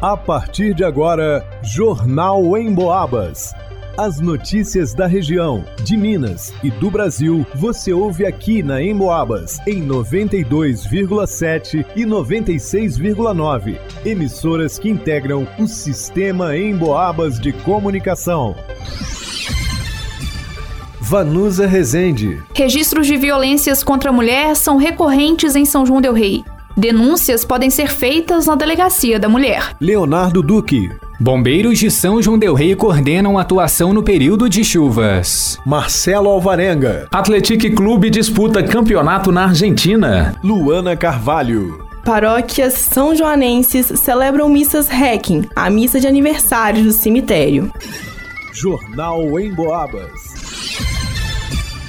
A partir de agora, Jornal em Boabas. As notícias da região, de Minas e do Brasil, você ouve aqui na Emboabas, em 92,7 e 96,9. Emissoras que integram o sistema Emboabas de comunicação. Vanusa Rezende. Registros de violências contra a mulher são recorrentes em São João Del Rei. Denúncias podem ser feitas na Delegacia da Mulher. Leonardo Duque. Bombeiros de São João Del Rei coordenam atuação no período de chuvas. Marcelo Alvarenga. Atletic Clube disputa campeonato na Argentina. Luana Carvalho. Paróquias são joanenses celebram missas Hacking, a missa de aniversário do cemitério. Jornal em Boabas.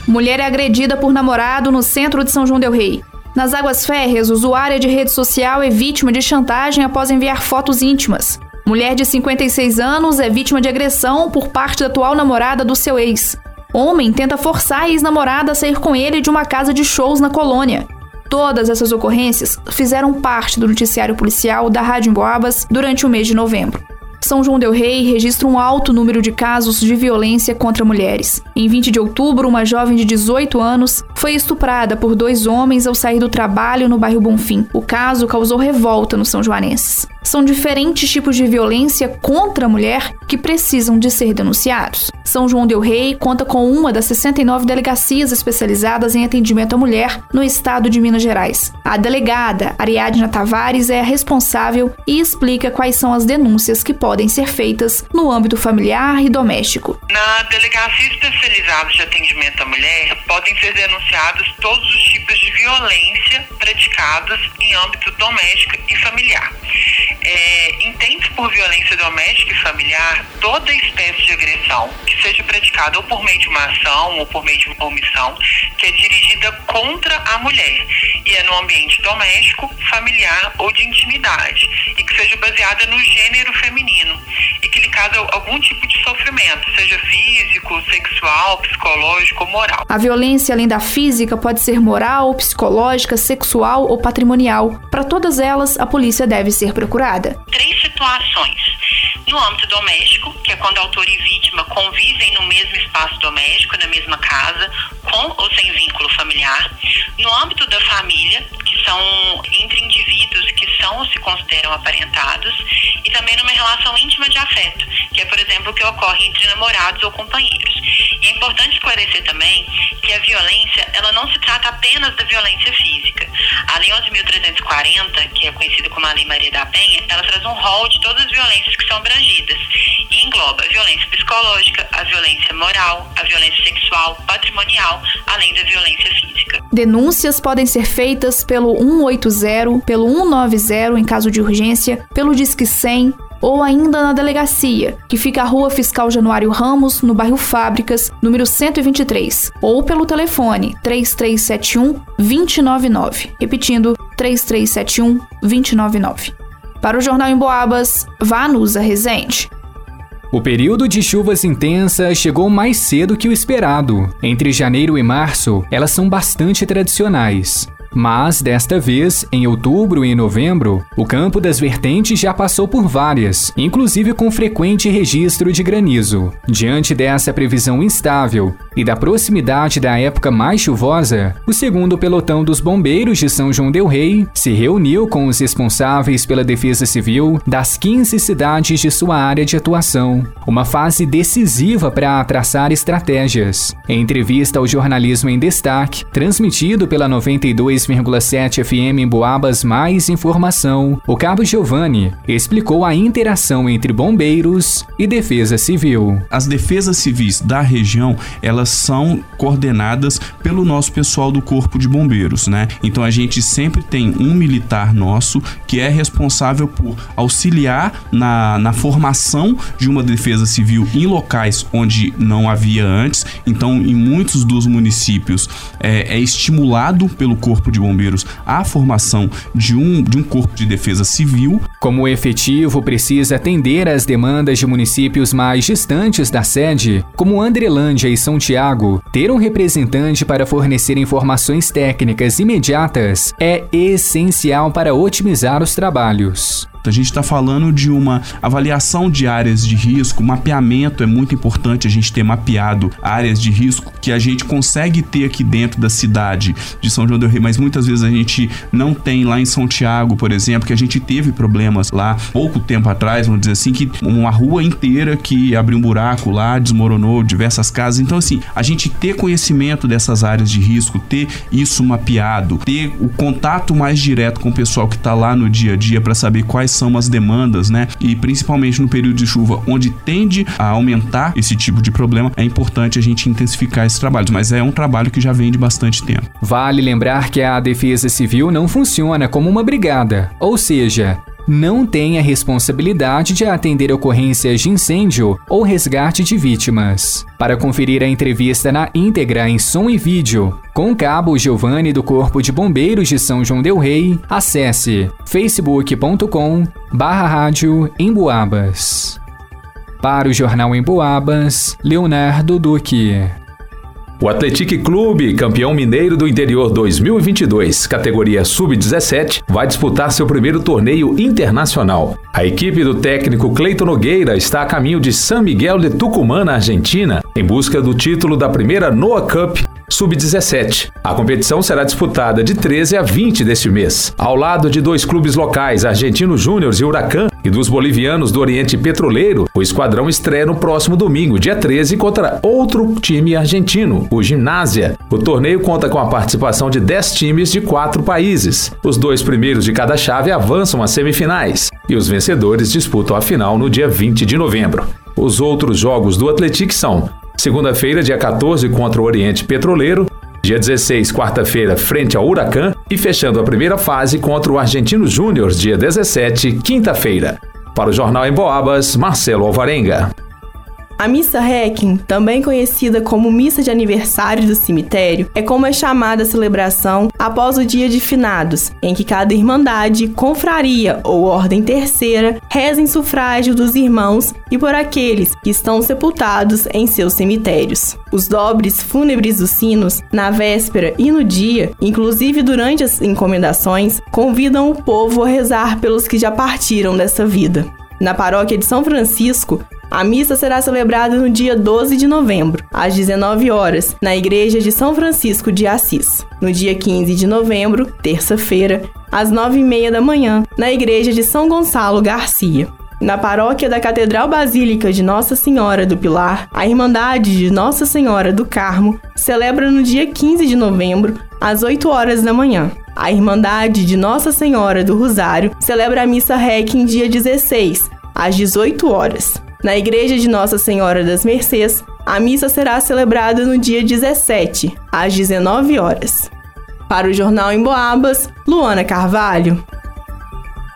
Mulher é agredida por namorado no centro de São João Del Rei. Nas Águas Férreas, usuária de rede social é vítima de chantagem após enviar fotos íntimas. Mulher de 56 anos é vítima de agressão por parte da atual namorada do seu ex. Homem tenta forçar a ex-namorada a sair com ele de uma casa de shows na colônia. Todas essas ocorrências fizeram parte do noticiário policial da Rádio Emboabas durante o mês de novembro. São João Del Rei registra um alto número de casos de violência contra mulheres. Em 20 de outubro, uma jovem de 18 anos foi estuprada por dois homens ao sair do trabalho no bairro Bonfim. O caso causou revolta nos são joanenses. São diferentes tipos de violência contra a mulher que precisam de ser denunciados. São João Del Rei conta com uma das 69 delegacias especializadas em atendimento à mulher no estado de Minas Gerais. A delegada Ariadna Tavares é a responsável e explica quais são as denúncias que podem ser feitas no âmbito familiar e doméstico. Na delegacia especializada de atendimento à mulher, podem ser todos os tipos de violência praticados em âmbito doméstico e familiar. É, entende por violência doméstica e familiar toda espécie de agressão que seja praticada ou por meio de uma ação ou por meio de uma omissão que é dirigida contra a mulher e é no ambiente doméstico, familiar ou de intimidade e que seja baseada no gênero feminino e que lhe causa algum tipo de sofrimento, seja físico, sexual, psicológico ou moral. A violência além da física pode ser moral, psicológica, sexual ou patrimonial. Para todas elas, a polícia deve ser procurada. Três situações no âmbito doméstico, que é quando autor e vítima convivem no mesmo espaço doméstico, na mesma casa, com ou sem vínculo familiar. No âmbito da família, que são entre indivíduos que são ou se consideram aparentados. E também numa relação íntima de afeto, que é, por exemplo, o que ocorre entre namorados ou companheiros. E é importante esclarecer também que a violência, ela não se trata apenas da violência física. A Lei 11.340, que é conhecida como a Lei Maria da Penha, ela traz um rol de todas as violências que são abrangidas e engloba a violência psicológica, a violência moral, a violência sexual, patrimonial, além da violência física. Denúncias podem ser feitas pelo 180, pelo 190 em caso de urgência, pelo Disque 100 ou ainda na delegacia, que fica a Rua Fiscal Januário Ramos, no bairro Fábricas, número 123, ou pelo telefone 3371 299. Repetindo, 3371 299. Para o Jornal em Boabas, Vanusa Rezende. O período de chuvas intensas chegou mais cedo que o esperado. Entre janeiro e março, elas são bastante tradicionais. Mas, desta vez, em outubro e novembro, o campo das vertentes já passou por várias, inclusive com frequente registro de granizo. Diante dessa previsão instável e da proximidade da época mais chuvosa, o segundo pelotão dos bombeiros de São João Del Rei se reuniu com os responsáveis pela defesa civil das 15 cidades de sua área de atuação, uma fase decisiva para traçar estratégias. Em entrevista ao jornalismo em destaque, transmitido pela 92 102,7 FM em Boabas Mais Informação, o Cabo Giovanni explicou a interação entre bombeiros e defesa civil. As defesas civis da região, elas são coordenadas pelo nosso pessoal do Corpo de Bombeiros, né? Então a gente sempre tem um militar nosso que é responsável por auxiliar na, na formação de uma defesa civil em locais onde não havia antes. Então, em muitos dos municípios é, é estimulado pelo Corpo de de Bombeiros a formação de um, de um corpo de defesa civil. Como o efetivo precisa atender às demandas de municípios mais distantes da sede, como Andrelândia e São Tiago, ter um representante para fornecer informações técnicas imediatas é essencial para otimizar os trabalhos. A gente está falando de uma avaliação de áreas de risco, mapeamento é muito importante a gente ter mapeado áreas de risco que a gente consegue ter aqui dentro da cidade de São João del Rei, mas muitas vezes a gente não tem lá em São Tiago, por exemplo, que a gente teve problemas lá pouco tempo atrás, vamos dizer assim, que uma rua inteira que abriu um buraco lá, desmoronou diversas casas. Então, assim, a gente ter conhecimento dessas áreas de risco, ter isso mapeado, ter o contato mais direto com o pessoal que está lá no dia a dia para saber quais são as demandas, né? E principalmente no período de chuva, onde tende a aumentar esse tipo de problema, é importante a gente intensificar esses trabalhos. Mas é um trabalho que já vem de bastante tempo. Vale lembrar que a Defesa Civil não funciona como uma brigada, ou seja, não tem a responsabilidade de atender ocorrências de incêndio ou resgate de vítimas. Para conferir a entrevista na íntegra em som e vídeo, com o cabo Giovanni do Corpo de Bombeiros de São João del Rei, acesse facebook.com barra rádio Emboabas. Para o Jornal Emboabas, Leonardo Duque. O Atletique Clube, campeão mineiro do interior 2022, categoria sub-17, vai disputar seu primeiro torneio internacional. A equipe do técnico Cleiton Nogueira está a caminho de San Miguel de Tucumã, na Argentina, em busca do título da primeira Noah Cup Sub-17. A competição será disputada de 13 a 20 deste mês, ao lado de dois clubes locais, Argentino Júnior e Huracan, e dos bolivianos do Oriente Petroleiro. O esquadrão estreia no próximo domingo, dia 13, contra outro time argentino, o Gimnásia. O torneio conta com a participação de 10 times de quatro países. Os dois primeiros de cada chave avançam às semifinais e os vencedores disputam a final no dia 20 de novembro. Os outros jogos do Atlético são Segunda-feira, dia 14, contra o Oriente Petroleiro. Dia 16, quarta-feira, frente ao Huracan. E fechando a primeira fase contra o Argentino Júnior, dia 17, quinta-feira. Para o Jornal em Boabas, Marcelo Alvarenga. A missa Requiem, também conhecida como missa de aniversário do cemitério, é como é chamada a celebração após o dia de finados, em que cada irmandade, confraria ou ordem terceira reza em sufrágio dos irmãos e por aqueles que estão sepultados em seus cemitérios. Os dobres fúnebres dos sinos, na véspera e no dia, inclusive durante as encomendações, convidam o povo a rezar pelos que já partiram dessa vida. Na paróquia de São Francisco, a missa será celebrada no dia 12 de novembro, às 19 horas, na Igreja de São Francisco de Assis. No dia 15 de novembro, terça-feira, às 9h30 da manhã, na Igreja de São Gonçalo Garcia. Na paróquia da Catedral Basílica de Nossa Senhora do Pilar, a Irmandade de Nossa Senhora do Carmo celebra no dia 15 de novembro, às 8 horas da manhã. A Irmandade de Nossa Senhora do Rosário celebra a missa REC em dia 16, às 18 horas. Na Igreja de Nossa Senhora das Mercês, a missa será celebrada no dia 17, às 19 horas. Para o Jornal em Boabas, Luana Carvalho.